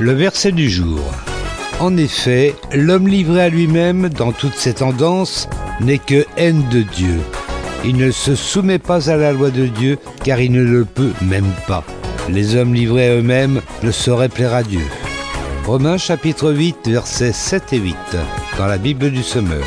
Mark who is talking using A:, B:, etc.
A: Le verset du jour. En effet, l'homme livré à lui-même dans toutes ses tendances n'est que haine de Dieu. Il ne se soumet pas à la loi de Dieu car il ne le peut même pas. Les hommes livrés à eux-mêmes ne sauraient plaire à Dieu. Romains chapitre 8 versets 7 et 8 dans la Bible du Semeur.